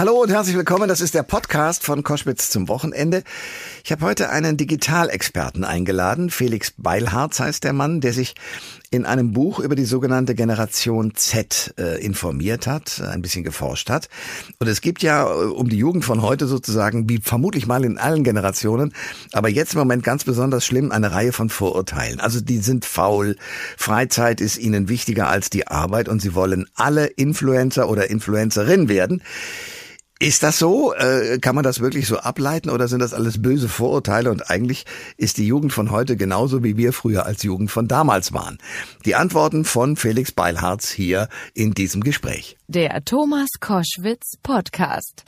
Hallo und herzlich willkommen. Das ist der Podcast von Koschwitz zum Wochenende. Ich habe heute einen Digitalexperten eingeladen. Felix Beilharz heißt der Mann, der sich in einem Buch über die sogenannte Generation Z äh, informiert hat, ein bisschen geforscht hat. Und es gibt ja äh, um die Jugend von heute sozusagen, wie vermutlich mal in allen Generationen, aber jetzt im Moment ganz besonders schlimm, eine Reihe von Vorurteilen. Also die sind faul, Freizeit ist ihnen wichtiger als die Arbeit und sie wollen alle Influencer oder Influencerin werden. Ist das so? Äh, kann man das wirklich so ableiten oder sind das alles böse Vorurteile und eigentlich ist die Jugend von heute genauso wie wir früher als Jugend von damals waren? Die Antworten von Felix Beilharz hier in diesem Gespräch. Der Thomas Koschwitz Podcast.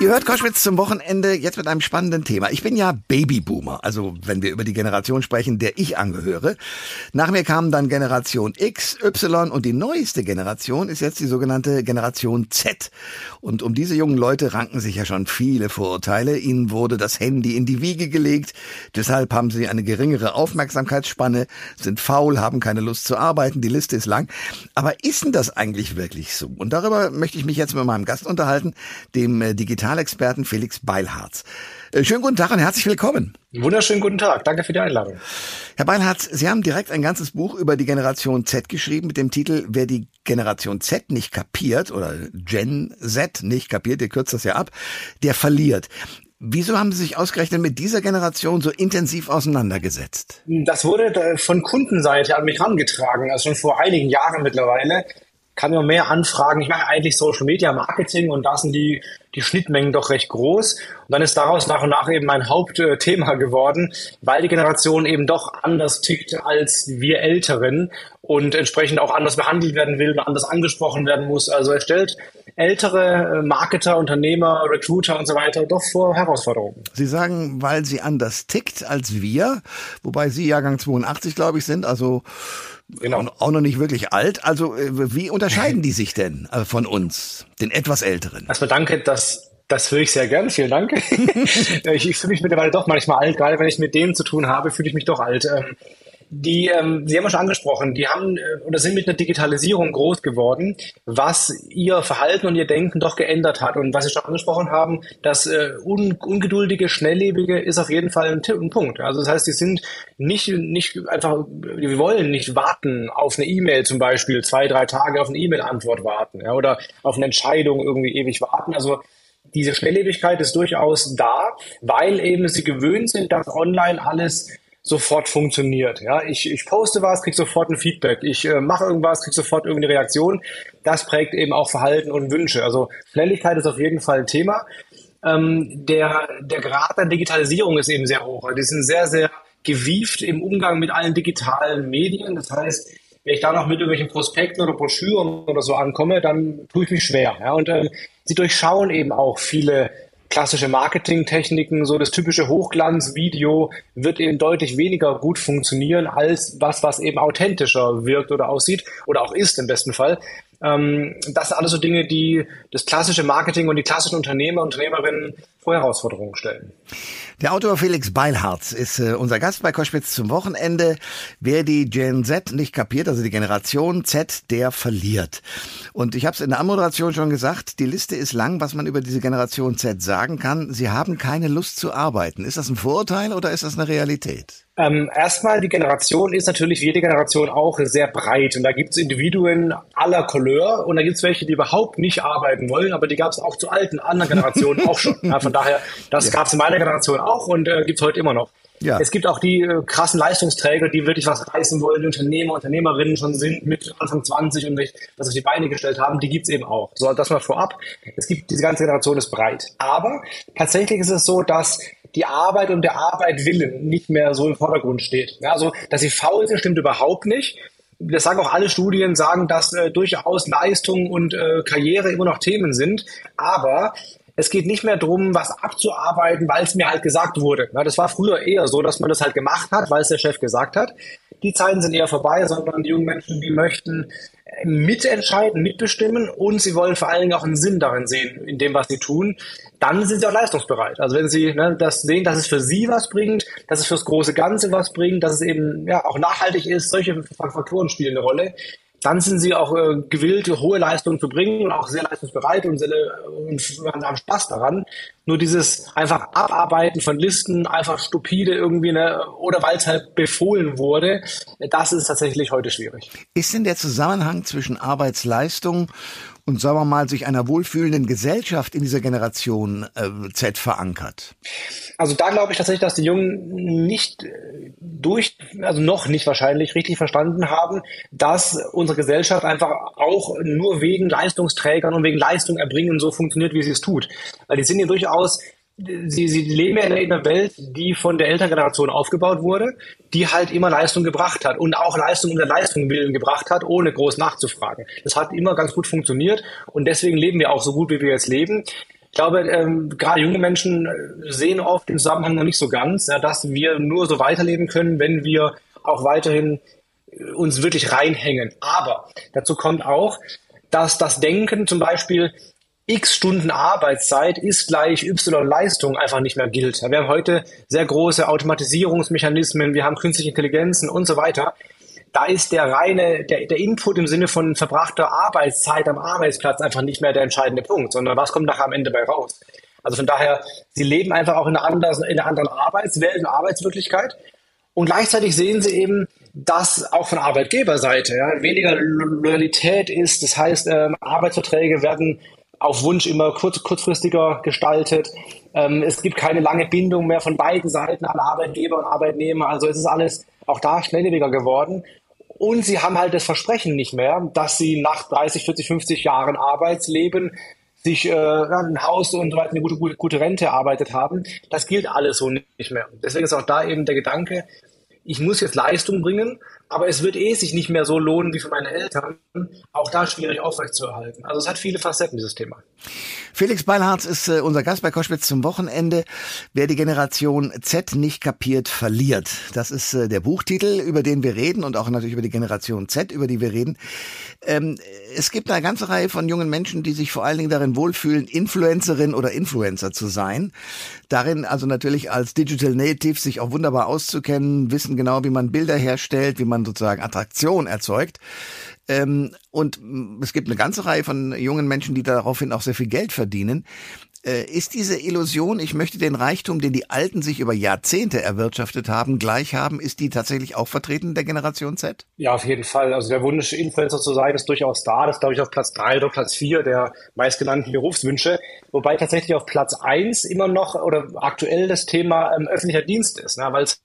Ihr hört Koschwitz zum Wochenende jetzt mit einem spannenden Thema. Ich bin ja Babyboomer, also wenn wir über die Generation sprechen, der ich angehöre. Nach mir kamen dann Generation X, Y und die neueste Generation ist jetzt die sogenannte Generation Z. Und um diese jungen Leute ranken sich ja schon viele Vorurteile. Ihnen wurde das Handy in die Wiege gelegt. Deshalb haben sie eine geringere Aufmerksamkeitsspanne, sind faul, haben keine Lust zu arbeiten. Die Liste ist lang. Aber ist denn das eigentlich wirklich so? Und darüber möchte ich mich jetzt mit meinem Gast unterhalten, dem äh, Digitalexperten Felix Beilharz. Äh, schönen guten Tag und herzlich willkommen. Wunderschönen guten Tag. Danke für die Einladung. Herr Beilharz, Sie haben direkt ein ganzes Buch über die Generation Z geschrieben mit dem Titel Wer die Generation Z nicht kapiert oder Gen Z nicht kapiert, ihr kürzt das ja ab, der verliert. Wieso haben Sie sich ausgerechnet mit dieser Generation so intensiv auseinandergesetzt? Das wurde von Kundenseite an mich herangetragen, also schon vor einigen Jahren mittlerweile kann immer mehr anfragen. Ich mache eigentlich Social Media Marketing und da sind die, die Schnittmengen doch recht groß. Und dann ist daraus nach und nach eben mein Hauptthema geworden, weil die Generation eben doch anders tickt als wir Älteren und entsprechend auch anders behandelt werden will und anders angesprochen werden muss. Also er stellt ältere äh, Marketer, Unternehmer, Recruiter und so weiter doch vor Herausforderungen. Sie sagen, weil sie anders tickt als wir, wobei Sie Jahrgang 82, glaube ich, sind, also Genau. Auch noch nicht wirklich alt. Also äh, wie unterscheiden die sich denn äh, von uns, den etwas Älteren? Erstmal danke, dass das höre ich sehr gern. Vielen Dank. ich, ich fühle mich mittlerweile doch manchmal alt, gerade wenn ich mit denen zu tun habe, fühle ich mich doch alt. Die, ähm, Sie haben ja schon angesprochen, die haben äh, oder sind mit einer Digitalisierung groß geworden, was ihr Verhalten und ihr Denken doch geändert hat. Und was Sie schon angesprochen haben, das äh, un ungeduldige, schnelllebige ist auf jeden Fall ein, ein Punkt. Also das heißt, die sind nicht, nicht einfach, wir wollen nicht warten auf eine E-Mail zum Beispiel, zwei, drei Tage auf eine E-Mail-Antwort warten ja, oder auf eine Entscheidung irgendwie ewig warten. Also diese Schnelllebigkeit ist durchaus da, weil eben sie gewöhnt sind, dass online alles sofort funktioniert. Ja, ich, ich poste was, krieg sofort ein Feedback. Ich äh, mache irgendwas, krieg sofort irgendeine Reaktion. Das prägt eben auch Verhalten und Wünsche. Also Schnelligkeit ist auf jeden Fall ein Thema. Ähm, der, der Grad der Digitalisierung ist eben sehr hoch. Die sind sehr, sehr gewieft im Umgang mit allen digitalen Medien. Das heißt, wenn ich da noch mit irgendwelchen Prospekten oder Broschüren oder so ankomme, dann tue ich mich schwer. Ja? Und ähm, sie durchschauen eben auch viele klassische Marketingtechniken, so das typische Hochglanzvideo wird eben deutlich weniger gut funktionieren als was, was eben authentischer wirkt oder aussieht oder auch ist im besten Fall. Ähm, das sind alles so Dinge, die das klassische Marketing und die klassischen Unternehmer und Unternehmerinnen vor Herausforderungen stellen. Der Autor Felix Beilharz ist äh, unser Gast bei Koschwitz zum Wochenende. Wer die Gen Z nicht kapiert, also die Generation Z, der verliert. Und ich habe es in der Anmoderation schon gesagt, die Liste ist lang, was man über diese Generation Z sagen kann. Sie haben keine Lust zu arbeiten. Ist das ein Vorurteil oder ist das eine Realität? Ähm, erstmal, die Generation ist natürlich wie jede Generation auch sehr breit. Und da gibt es Individuen aller Couleur und da gibt es welche, die überhaupt nicht arbeiten wollen, aber die gab es auch zu alten anderen Generationen auch schon. Ja, von daher, das ja. gab es in meiner Generation auch und äh, gibt es heute immer noch. Ja. Es gibt auch die äh, krassen Leistungsträger, die wirklich was reißen wollen, die Unternehmer, Unternehmerinnen schon sind mit Anfang 20 und das auf die Beine gestellt haben, die gibt's eben auch. So, das mal vorab. Es gibt, diese ganze Generation ist breit. Aber tatsächlich ist es so, dass die Arbeit und der Arbeit willen nicht mehr so im Vordergrund steht. Ja, also, dass sie faul sind, stimmt überhaupt nicht. Das sagen auch alle Studien, sagen, dass äh, durchaus Leistung und äh, Karriere immer noch Themen sind. Aber es geht nicht mehr darum, was abzuarbeiten, weil es mir halt gesagt wurde. Ja, das war früher eher so, dass man das halt gemacht hat, weil es der Chef gesagt hat. Die Zeiten sind eher vorbei, sondern die jungen Menschen, die möchten mitentscheiden, mitbestimmen und sie wollen vor allen Dingen auch einen Sinn darin sehen, in dem, was sie tun. Dann sind sie auch leistungsbereit. Also wenn sie ne, das sehen, dass es für sie was bringt, dass es fürs große Ganze was bringt, dass es eben ja auch nachhaltig ist, solche Faktoren spielen eine Rolle dann sind sie auch äh, gewillt, hohe Leistungen zu bringen und auch sehr leistungsbereit und, sehr, und haben Spaß daran. Nur dieses einfach Abarbeiten von Listen, einfach stupide irgendwie, ne, oder weil es halt befohlen wurde, das ist tatsächlich heute schwierig. Ist denn der Zusammenhang zwischen Arbeitsleistung und sagen wir mal, sich einer wohlfühlenden Gesellschaft in dieser Generation äh, Z verankert? Also da glaube ich tatsächlich, dass die Jungen nicht äh, durch, also noch nicht wahrscheinlich richtig verstanden haben, dass unsere Gesellschaft einfach auch nur wegen Leistungsträgern und wegen Leistung erbringen so funktioniert, wie sie es tut. Weil die sind ja durchaus Sie, sie leben ja in einer Welt, die von der Elterngeneration aufgebaut wurde, die halt immer Leistung gebracht hat und auch Leistung der Leistung willen gebracht hat, ohne groß nachzufragen. Das hat immer ganz gut funktioniert und deswegen leben wir auch so gut, wie wir jetzt leben. Ich glaube, ähm, gerade junge Menschen sehen oft den Zusammenhang noch nicht so ganz, ja, dass wir nur so weiterleben können, wenn wir auch weiterhin uns wirklich reinhängen. Aber dazu kommt auch, dass das Denken zum Beispiel, x Stunden Arbeitszeit ist gleich y Leistung einfach nicht mehr gilt. Wir haben heute sehr große Automatisierungsmechanismen, wir haben künstliche Intelligenzen und so weiter. Da ist der reine, der, der Input im Sinne von verbrachter Arbeitszeit am Arbeitsplatz einfach nicht mehr der entscheidende Punkt, sondern was kommt nachher am Ende bei raus. Also von daher, sie leben einfach auch in einer anderen, in einer anderen Arbeitswelt, in Arbeitswirklichkeit. Und gleichzeitig sehen sie eben, dass auch von Arbeitgeberseite ja, weniger Loyalität ist. Das heißt, ähm, Arbeitsverträge werden auf Wunsch immer kurz, kurzfristiger gestaltet. Ähm, es gibt keine lange Bindung mehr von beiden Seiten an Arbeitgeber und Arbeitnehmer. Also es ist alles auch da schnelllebiger geworden. Und sie haben halt das Versprechen nicht mehr, dass sie nach 30, 40, 50 Jahren Arbeitsleben sich äh, ein Haus und so weiter, eine gute, gute, gute Rente erarbeitet haben. Das gilt alles so nicht mehr. Deswegen ist auch da eben der Gedanke, ich muss jetzt Leistung bringen, aber es wird eh sich nicht mehr so lohnen wie für meine Eltern. Auch da schwierig aufrechtzuerhalten. Also es hat viele Facetten, dieses Thema. Felix Beilharz ist äh, unser Gast bei Koschwitz zum Wochenende. Wer die Generation Z nicht kapiert, verliert. Das ist äh, der Buchtitel, über den wir reden und auch natürlich über die Generation Z, über die wir reden. Ähm, es gibt eine ganze Reihe von jungen Menschen, die sich vor allen Dingen darin wohlfühlen, Influencerin oder Influencer zu sein. Darin also natürlich als Digital Native sich auch wunderbar auszukennen, wissen genau, wie man Bilder herstellt, wie man sozusagen Attraktion erzeugt. Ähm, und es gibt eine ganze Reihe von jungen Menschen, die daraufhin auch sehr viel Geld verdienen. Äh, ist diese Illusion, ich möchte den Reichtum, den die Alten sich über Jahrzehnte erwirtschaftet haben, gleich haben, ist die tatsächlich auch vertreten der Generation Z? Ja, auf jeden Fall. Also der Wunsch, Influencer zu sein, ist durchaus da. Das ist, glaube ich, auf Platz drei oder Platz vier der meistgenannten Berufswünsche. Wobei tatsächlich auf Platz eins immer noch oder aktuell das Thema ähm, öffentlicher Dienst ist, ne? weil es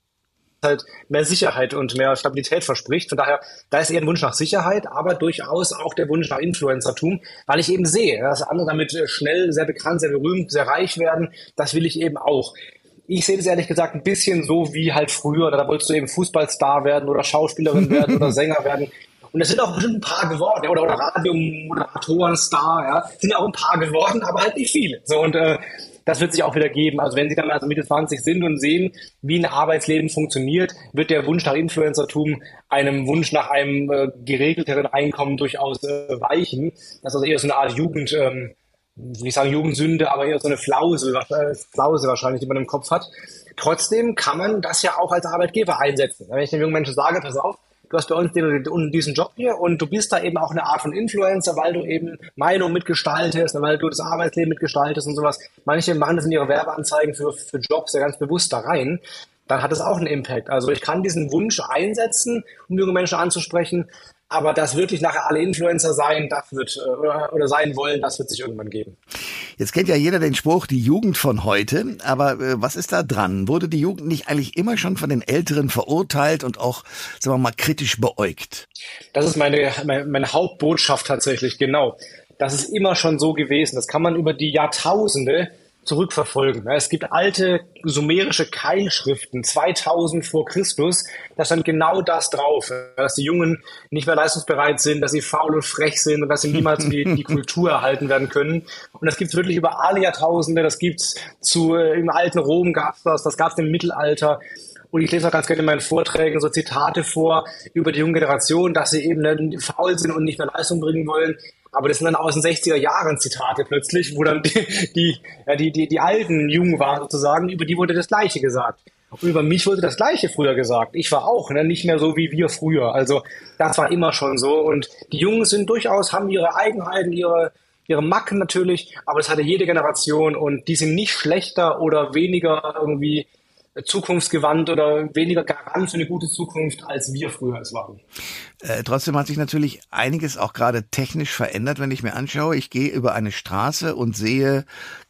halt mehr Sicherheit und mehr Stabilität verspricht. Von daher, da ist eher ein Wunsch nach Sicherheit, aber durchaus auch der Wunsch nach Influencertum, weil ich eben sehe, dass andere damit äh, schnell sehr bekannt, sehr berühmt, sehr reich werden. Das will ich eben auch. Ich sehe das ehrlich gesagt ein bisschen so wie halt früher. Da wolltest du eben Fußballstar werden oder Schauspielerin werden oder Sänger werden. Und es sind auch bestimmt ein paar geworden, oder, oder Radiomoderatoren-Star, ja. Sind auch ein paar geworden, aber halt nicht viele. So, und äh, das wird sich auch wieder geben. Also wenn Sie dann also Mitte 20 sind und sehen, wie ein Arbeitsleben funktioniert, wird der Wunsch nach Influencertum einem Wunsch nach einem äh, geregelteren Einkommen durchaus äh, weichen. Das ist also eher so eine Art Jugend, ähm, wie ich sagen Jugendsünde, aber eher so eine Flause, äh, Flause wahrscheinlich, die man im Kopf hat. Trotzdem kann man das ja auch als Arbeitgeber einsetzen. Wenn ich den jungen Menschen sage, pass auf, du hast bei uns den, diesen Job hier und du bist da eben auch eine Art von Influencer, weil du eben Meinung mitgestaltest, weil du das Arbeitsleben mitgestaltest und sowas. Manche machen das in ihre Werbeanzeigen für, für Jobs ja ganz bewusst da rein. Dann hat es auch einen Impact. Also ich kann diesen Wunsch einsetzen, um junge Menschen anzusprechen, aber das wirklich nachher alle Influencer sein, das wird äh, oder, oder sein wollen, das wird sich irgendwann geben. Jetzt kennt ja jeder den Spruch, die Jugend von heute. Aber äh, was ist da dran? Wurde die Jugend nicht eigentlich immer schon von den Älteren verurteilt und auch, sagen wir mal, kritisch beäugt? Das ist meine, meine, meine Hauptbotschaft tatsächlich, genau. Das ist immer schon so gewesen. Das kann man über die Jahrtausende zurückverfolgen. Es gibt alte sumerische Keilschriften, 2000 vor Christus, da stand genau das drauf, dass die Jungen nicht mehr leistungsbereit sind, dass sie faul und frech sind und dass sie niemals die, die Kultur erhalten werden können. Und das gibt's wirklich über alle Jahrtausende, das gibt's zu, äh, im alten Rom gab's das, das gab's im Mittelalter. Und ich lese auch ganz gerne in meinen Vorträgen so Zitate vor über die junge Generation, dass sie eben faul sind und nicht mehr Leistung bringen wollen. Aber das sind dann aus den 60er Jahren Zitate plötzlich, wo dann die, die, die, die, die alten Jungen waren sozusagen, über die wurde das Gleiche gesagt. Und über mich wurde das Gleiche früher gesagt. Ich war auch ne, nicht mehr so wie wir früher. Also das war immer schon so. Und die Jungen sind durchaus, haben ihre Eigenheiten, ihre, ihre Macken natürlich, aber das hatte jede Generation und die sind nicht schlechter oder weniger irgendwie zukunftsgewandt oder weniger garant für eine gute Zukunft, als wir früher es waren. Äh, trotzdem hat sich natürlich einiges auch gerade technisch verändert, wenn ich mir anschaue. Ich gehe über eine Straße und sehe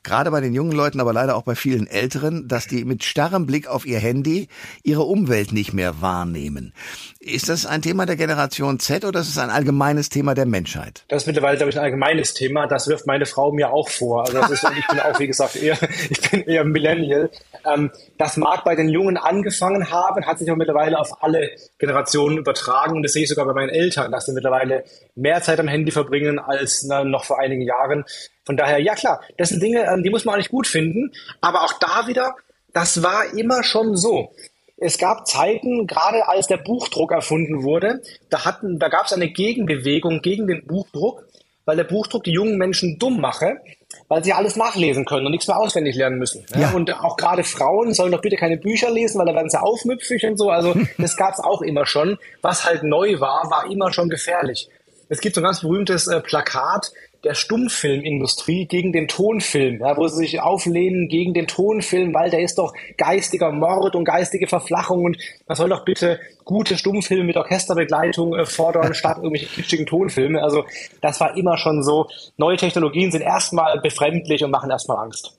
gerade bei den jungen Leuten, aber leider auch bei vielen Älteren, dass die mit starrem Blick auf ihr Handy ihre Umwelt nicht mehr wahrnehmen. Ist das ein Thema der Generation Z oder ist es ein allgemeines Thema der Menschheit? Das ist mittlerweile, glaube ich, ein allgemeines Thema. Das wirft meine Frau mir auch vor. Also das ist, ich bin auch, wie gesagt, eher, ich bin eher Millennial. Ähm, das mag bei den Jungen angefangen haben, hat sich aber mittlerweile auf alle Generationen übertragen. Und das sehe ich sogar bei meinen Eltern, dass sie mittlerweile mehr Zeit am Handy verbringen als na, noch vor einigen Jahren. Von daher, ja klar, das sind Dinge, ähm, die muss man nicht gut finden. Aber auch da wieder, das war immer schon so. Es gab Zeiten, gerade als der Buchdruck erfunden wurde, da, da gab es eine Gegenbewegung gegen den Buchdruck, weil der Buchdruck die jungen Menschen dumm mache, weil sie alles nachlesen können und nichts mehr auswendig lernen müssen. Ja. Und auch gerade Frauen sollen doch bitte keine Bücher lesen, weil da werden sie aufmüpfig und so. Also das gab es auch immer schon. Was halt neu war, war immer schon gefährlich. Es gibt so ein ganz berühmtes äh, Plakat, der Stummfilmindustrie gegen den Tonfilm, ja, wo sie sich auflehnen gegen den Tonfilm, weil der ist doch geistiger Mord und geistige Verflachung und man soll doch bitte gute Stummfilme mit Orchesterbegleitung äh, fordern, statt irgendwelche kitschigen Tonfilme. Also das war immer schon so. Neue Technologien sind erstmal befremdlich und machen erstmal Angst.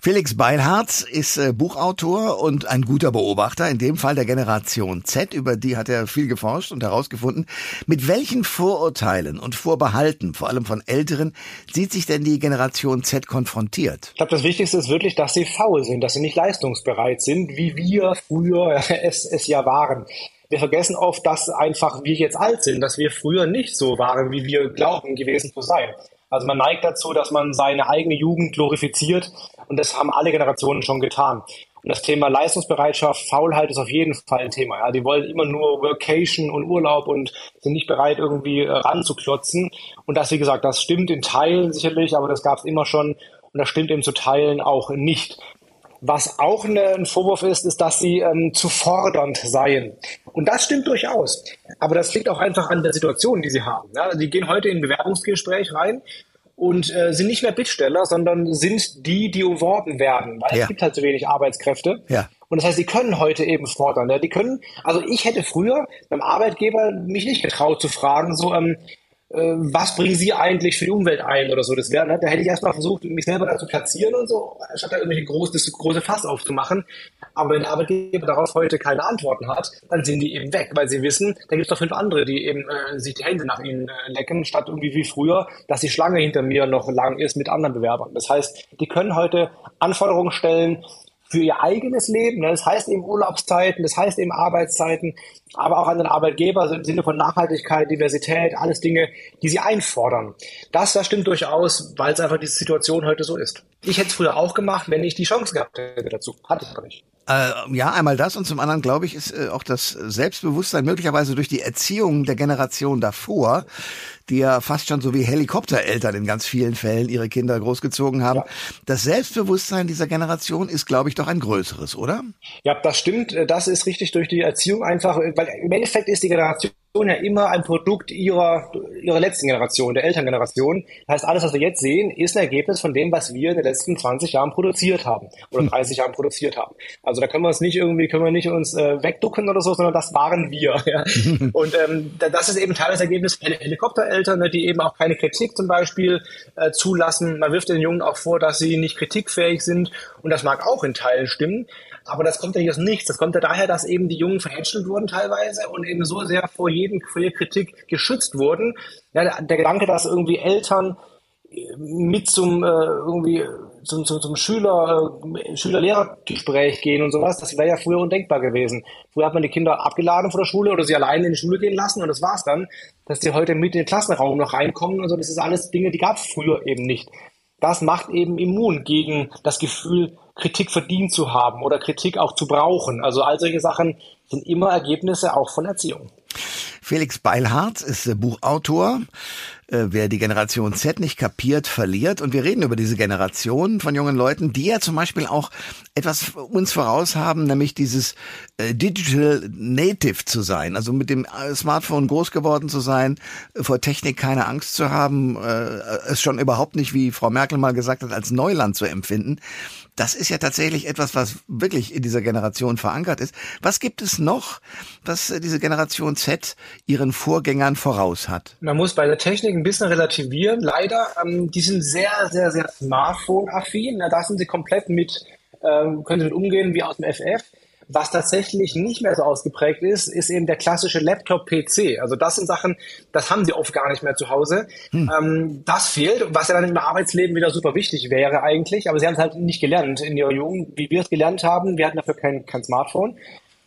Felix Beilharz ist äh, Buchautor und ein guter Beobachter, in dem Fall der Generation Z, über die hat er viel geforscht und herausgefunden. Mit welchen Vorurteilen und Vorbehalten, vor allem von Älteren, sieht sich denn die Generation Z konfrontiert? Ich glaube, das Wichtigste ist wirklich, dass sie faul sind, dass sie nicht leistungsbereit sind, wie wir früher es, es ja waren. Wir vergessen oft, dass einfach wir jetzt alt sind, dass wir früher nicht so waren, wie wir glauben gewesen zu sein. Also man neigt dazu, dass man seine eigene Jugend glorifiziert und das haben alle Generationen schon getan. Und das Thema Leistungsbereitschaft, Faulheit ist auf jeden Fall ein Thema. Ja, die wollen immer nur Workation und Urlaub und sind nicht bereit, irgendwie äh, ranzuklotzen. Und das, wie gesagt, das stimmt in Teilen sicherlich, aber das gab es immer schon und das stimmt eben zu Teilen auch nicht. Was auch eine, ein Vorwurf ist, ist, dass sie ähm, zu fordernd seien. Und das stimmt durchaus. Aber das liegt auch einfach an der Situation, die sie haben. Ja, die gehen heute in ein Bewerbungsgespräch rein und äh, sind nicht mehr Bittsteller, sondern sind die, die umworben werden, weil ja. es gibt halt zu wenig Arbeitskräfte. Ja. Und das heißt, die können heute eben fordern. Ja? Die können, also ich hätte früher beim Arbeitgeber mich nicht getraut zu fragen, so, ähm, äh, was bringen Sie eigentlich für die Umwelt ein oder so. Das wäre, ne, da hätte ich erstmal versucht, mich selber da zu platzieren und so, statt da irgendwelche groß, das große Fass aufzumachen. Aber wenn der Arbeitgeber darauf heute keine Antworten hat, dann sind die eben weg, weil sie wissen, da gibt es doch fünf andere, die eben äh, sich die Hände nach ihnen äh, lecken, statt irgendwie wie früher, dass die Schlange hinter mir noch lang ist mit anderen Bewerbern. Das heißt, die können heute Anforderungen stellen, für ihr eigenes Leben. Ne? Das heißt eben Urlaubszeiten, das heißt eben Arbeitszeiten, aber auch an den Arbeitgeber im Sinne von Nachhaltigkeit, Diversität, alles Dinge, die sie einfordern. Das, das stimmt durchaus, weil es einfach diese Situation heute so ist. Ich hätte es früher auch gemacht, wenn ich die Chance gehabt hätte dazu. Hatte ich aber nicht. Äh, ja, einmal das und zum anderen glaube ich, ist äh, auch das Selbstbewusstsein möglicherweise durch die Erziehung der Generation davor, die ja fast schon so wie Helikoptereltern in ganz vielen Fällen ihre Kinder großgezogen haben. Ja. Das Selbstbewusstsein dieser Generation ist, glaube ich, doch ein größeres, oder? Ja, das stimmt. Das ist richtig durch die Erziehung einfach, weil im Endeffekt ist die Generation ja immer ein Produkt ihrer, ihrer letzten Generation, der Elterngeneration. Das heißt, alles, was wir jetzt sehen, ist ein Ergebnis von dem, was wir in den letzten 20 Jahren produziert haben oder 30 hm. Jahren produziert haben. Also da können wir uns nicht irgendwie, können wir nicht uns äh, wegducken oder so, sondern das waren wir. Ja. Und ähm, das ist eben teilweise Ergebnis Hel Helikoptereltern, ne, die eben auch keine Kritik zum Beispiel äh, zulassen. Man wirft den Jungen auch vor, dass sie nicht kritikfähig sind und das mag auch in Teilen stimmen. Aber das kommt ja nicht aus nichts. Das kommt ja daher, dass eben die Jungen verhätschelt wurden teilweise und eben so sehr vor jedem, Kritik geschützt wurden. Ja, der, der Gedanke, dass irgendwie Eltern äh, mit zum äh, irgendwie zum, zum, zum Schüler äh, Schüler-Lehrer-Gespräch gehen und sowas, das wäre ja früher undenkbar gewesen. Früher hat man die Kinder abgeladen von der Schule oder sie alleine in die Schule gehen lassen und das war's dann. Dass die heute mit in den Klassenraum noch reinkommen und so, das ist alles Dinge, die gab es früher eben nicht. Das macht eben immun gegen das Gefühl, Kritik verdient zu haben oder Kritik auch zu brauchen. Also all solche Sachen sind immer Ergebnisse auch von Erziehung. Felix Beilharz ist Buchautor. äh, wer die Generation Z nicht kapiert, verliert. Und wir reden über diese Generation von jungen Leuten, die ja zum Beispiel auch etwas uns voraus haben, nämlich dieses äh, Digital Native zu sein, also mit dem äh, Smartphone groß geworden zu sein, vor Technik keine Angst zu haben, es schon überhaupt nicht, wie Frau Merkel mal gesagt hat, als Neuland zu empfinden. Das ist ja tatsächlich etwas, was wirklich in dieser Generation verankert ist. Was gibt es noch, was diese Generation Z ihren Vorgängern voraus hat? Man muss bei der Technik ein bisschen relativieren. Leider, ähm, die sind sehr, sehr, sehr Smartphone-affin. Da sind sie komplett mit, ähm, können sie mit umgehen wie aus dem FF. Was tatsächlich nicht mehr so ausgeprägt ist, ist eben der klassische Laptop-PC. Also das sind Sachen, das haben sie oft gar nicht mehr zu Hause. Hm. Ähm, das fehlt, was ja dann im Arbeitsleben wieder super wichtig wäre eigentlich. Aber sie haben es halt nicht gelernt in ihrer Jugend, wie wir es gelernt haben. Wir hatten dafür kein, kein Smartphone.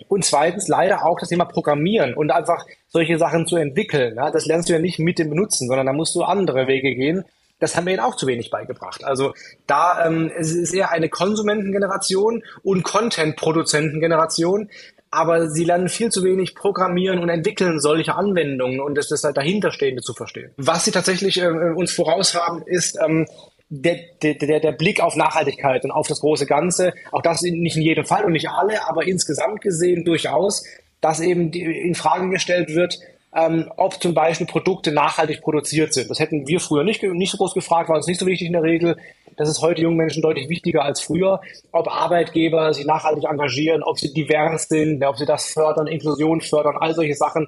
Und zweitens leider auch das Thema Programmieren und einfach solche Sachen zu entwickeln. Ja, das lernst du ja nicht mit dem Benutzen, sondern da musst du andere Wege gehen. Das haben wir ihnen auch zu wenig beigebracht. Also da ähm, es ist eher eine Konsumentengeneration und Content-Produzentengeneration, aber sie lernen viel zu wenig programmieren und entwickeln solche Anwendungen und das, das halt dahinterstehende zu verstehen. Was sie tatsächlich äh, uns voraus haben, ist ähm, der, der, der Blick auf Nachhaltigkeit und auf das große Ganze, auch das nicht in jedem Fall und nicht alle, aber insgesamt gesehen durchaus, dass eben in Frage gestellt wird, ähm, ob zum Beispiel Produkte nachhaltig produziert sind. Das hätten wir früher nicht, nicht so groß gefragt, war uns nicht so wichtig in der Regel. Das ist heute jungen Menschen deutlich wichtiger als früher. Ob Arbeitgeber sich nachhaltig engagieren, ob sie divers sind, ob sie das fördern, Inklusion fördern, all solche Sachen.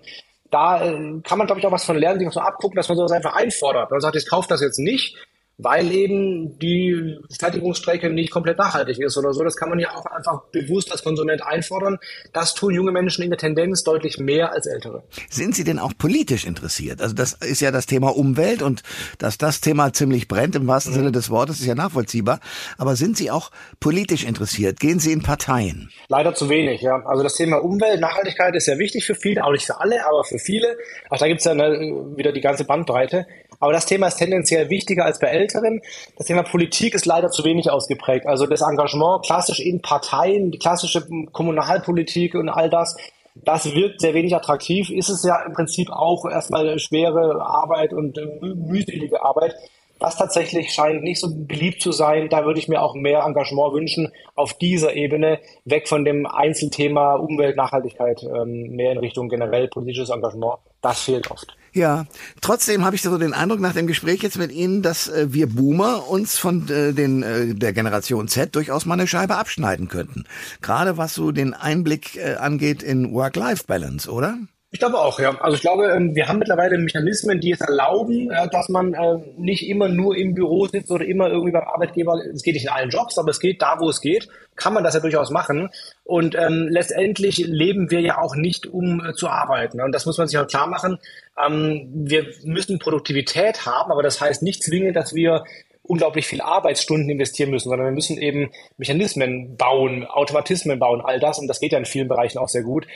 Da äh, kann man, glaube ich, auch was von lernen, sich was so abgucken, dass man sowas einfach einfordert. Man sagt, ich kaufe das jetzt nicht, weil eben die Fertigungsstrecke nicht komplett nachhaltig ist oder so. Das kann man ja auch einfach bewusst als Konsument einfordern. Das tun junge Menschen in der Tendenz deutlich mehr als ältere. Sind Sie denn auch politisch interessiert? Also das ist ja das Thema Umwelt und dass das Thema ziemlich brennt im wahrsten mhm. Sinne des Wortes ist ja nachvollziehbar. Aber sind Sie auch politisch interessiert? Gehen Sie in Parteien? Leider zu wenig, ja. Also das Thema Umwelt, Nachhaltigkeit ist sehr wichtig für viele, auch nicht für alle, aber für viele. Auch da gibt es ja eine, wieder die ganze Bandbreite. Aber das Thema ist tendenziell wichtiger als bei Älteren. Das Thema Politik ist leider zu wenig ausgeprägt. Also das Engagement klassisch in Parteien, die klassische Kommunalpolitik und all das, das wirkt sehr wenig attraktiv. Ist es ja im Prinzip auch erstmal schwere Arbeit und äh, mühselige Arbeit. Das tatsächlich scheint nicht so beliebt zu sein. Da würde ich mir auch mehr Engagement wünschen auf dieser Ebene, weg von dem Einzelthema Umwelt, Nachhaltigkeit, ähm, mehr in Richtung generell politisches Engagement. Das fehlt oft. Ja, trotzdem habe ich so den Eindruck nach dem Gespräch jetzt mit Ihnen, dass äh, wir Boomer uns von äh, den äh, der Generation Z durchaus mal eine Scheibe abschneiden könnten. Gerade was so den Einblick äh, angeht in Work-Life-Balance, oder? Ich glaube auch, ja. Also ich glaube, ähm, wir haben mittlerweile Mechanismen, die es erlauben, äh, dass man äh, nicht immer nur im Büro sitzt oder immer irgendwie beim Arbeitgeber. Es geht nicht in allen Jobs, aber es geht da, wo es geht, kann man das ja durchaus machen. Und ähm, letztendlich leben wir ja auch nicht, um äh, zu arbeiten. Und das muss man sich auch klar machen. Ähm, wir müssen Produktivität haben, aber das heißt nicht zwingend, dass wir unglaublich viel Arbeitsstunden investieren müssen, sondern wir müssen eben Mechanismen bauen, Automatismen bauen, all das. Und das geht ja in vielen Bereichen auch sehr gut.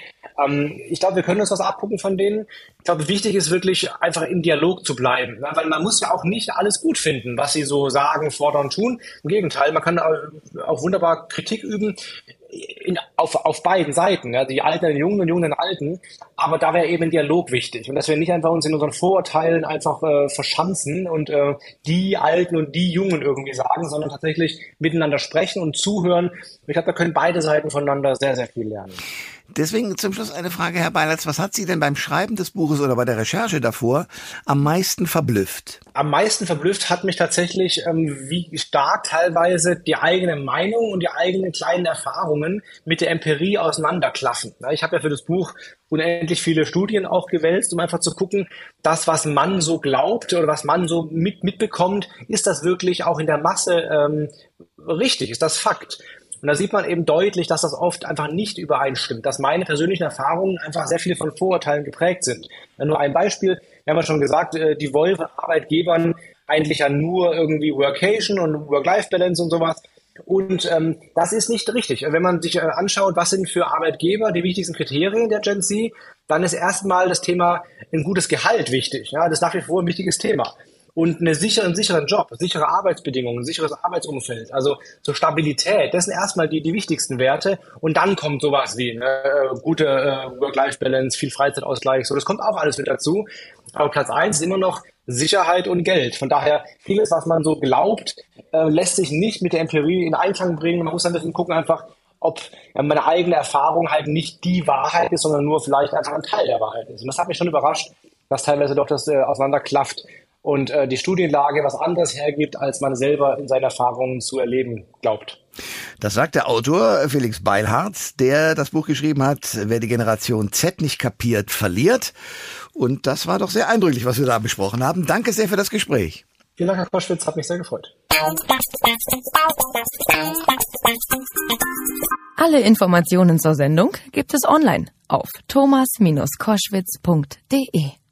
Ähm, ich glaube, wir können uns was abgucken von denen. Ich glaube, wichtig ist wirklich einfach im Dialog zu bleiben, ne? weil man muss ja auch nicht alles gut finden, was sie so sagen, fordern, tun. Im Gegenteil, man kann auch wunderbar Kritik üben in, auf, auf beiden Seiten, ja, die Alten den Jungen und Jungen den Alten, aber da wäre eben Dialog wichtig und dass wir nicht einfach uns in unseren Vorurteilen einfach äh, verschanzen und äh, die Alten und die Jungen irgendwie sagen, sondern tatsächlich miteinander sprechen und zuhören. Ich glaube, da können beide Seiten voneinander sehr, sehr viel lernen. Deswegen zum Schluss eine Frage, Herr Beilatz. Was hat Sie denn beim Schreiben des Buches oder bei der Recherche davor am meisten verblüfft? Am meisten verblüfft hat mich tatsächlich, ähm, wie stark teilweise die eigene Meinung und die eigenen kleinen Erfahrungen mit der Empirie auseinanderklaffen. Ich habe ja für das Buch unendlich viele Studien auch gewälzt, um einfach zu gucken, das, was man so glaubt oder was man so mit, mitbekommt, ist das wirklich auch in der Masse ähm, richtig? Ist das Fakt? Und da sieht man eben deutlich, dass das oft einfach nicht übereinstimmt, dass meine persönlichen Erfahrungen einfach sehr viele von Vorurteilen geprägt sind. Nur ein Beispiel, wir haben ja schon gesagt, äh, die wollen Arbeitgebern eigentlich ja nur irgendwie Workation und Work-Life-Balance und sowas. Und ähm, das ist nicht richtig. Wenn man sich äh, anschaut, was sind für Arbeitgeber die wichtigsten Kriterien der Gen Z, dann ist erstmal das Thema ein gutes Gehalt wichtig. Ja, das ist nach wie vor ein wichtiges Thema und einen sicheren, Job, sichere Arbeitsbedingungen, sicheres Arbeitsumfeld, also so Stabilität, das sind erstmal die, die wichtigsten Werte und dann kommt sowas wie ne, gute äh, Work-Life-Balance, viel Freizeitausgleich, so das kommt auch alles mit dazu. Aber Platz eins ist immer noch Sicherheit und Geld. Von daher, vieles, was man so glaubt, äh, lässt sich nicht mit der Empirie in Einklang bringen. Man muss dann ein bisschen gucken einfach, ob ja, meine eigene Erfahrung halt nicht die Wahrheit ist, sondern nur vielleicht einfach ein Teil der Wahrheit ist. Und das hat mich schon überrascht, dass teilweise doch das äh, auseinanderklafft und äh, die Studienlage was anderes hergibt, als man selber in seinen Erfahrungen zu erleben glaubt. Das sagt der Autor Felix Beilhardt, der das Buch geschrieben hat, wer die Generation Z nicht kapiert, verliert. Und das war doch sehr eindrücklich, was wir da besprochen haben. Danke sehr für das Gespräch. Vielen Dank, Herr Koschwitz, hat mich sehr gefreut. Alle Informationen zur Sendung gibt es online auf thomas-koschwitz.de.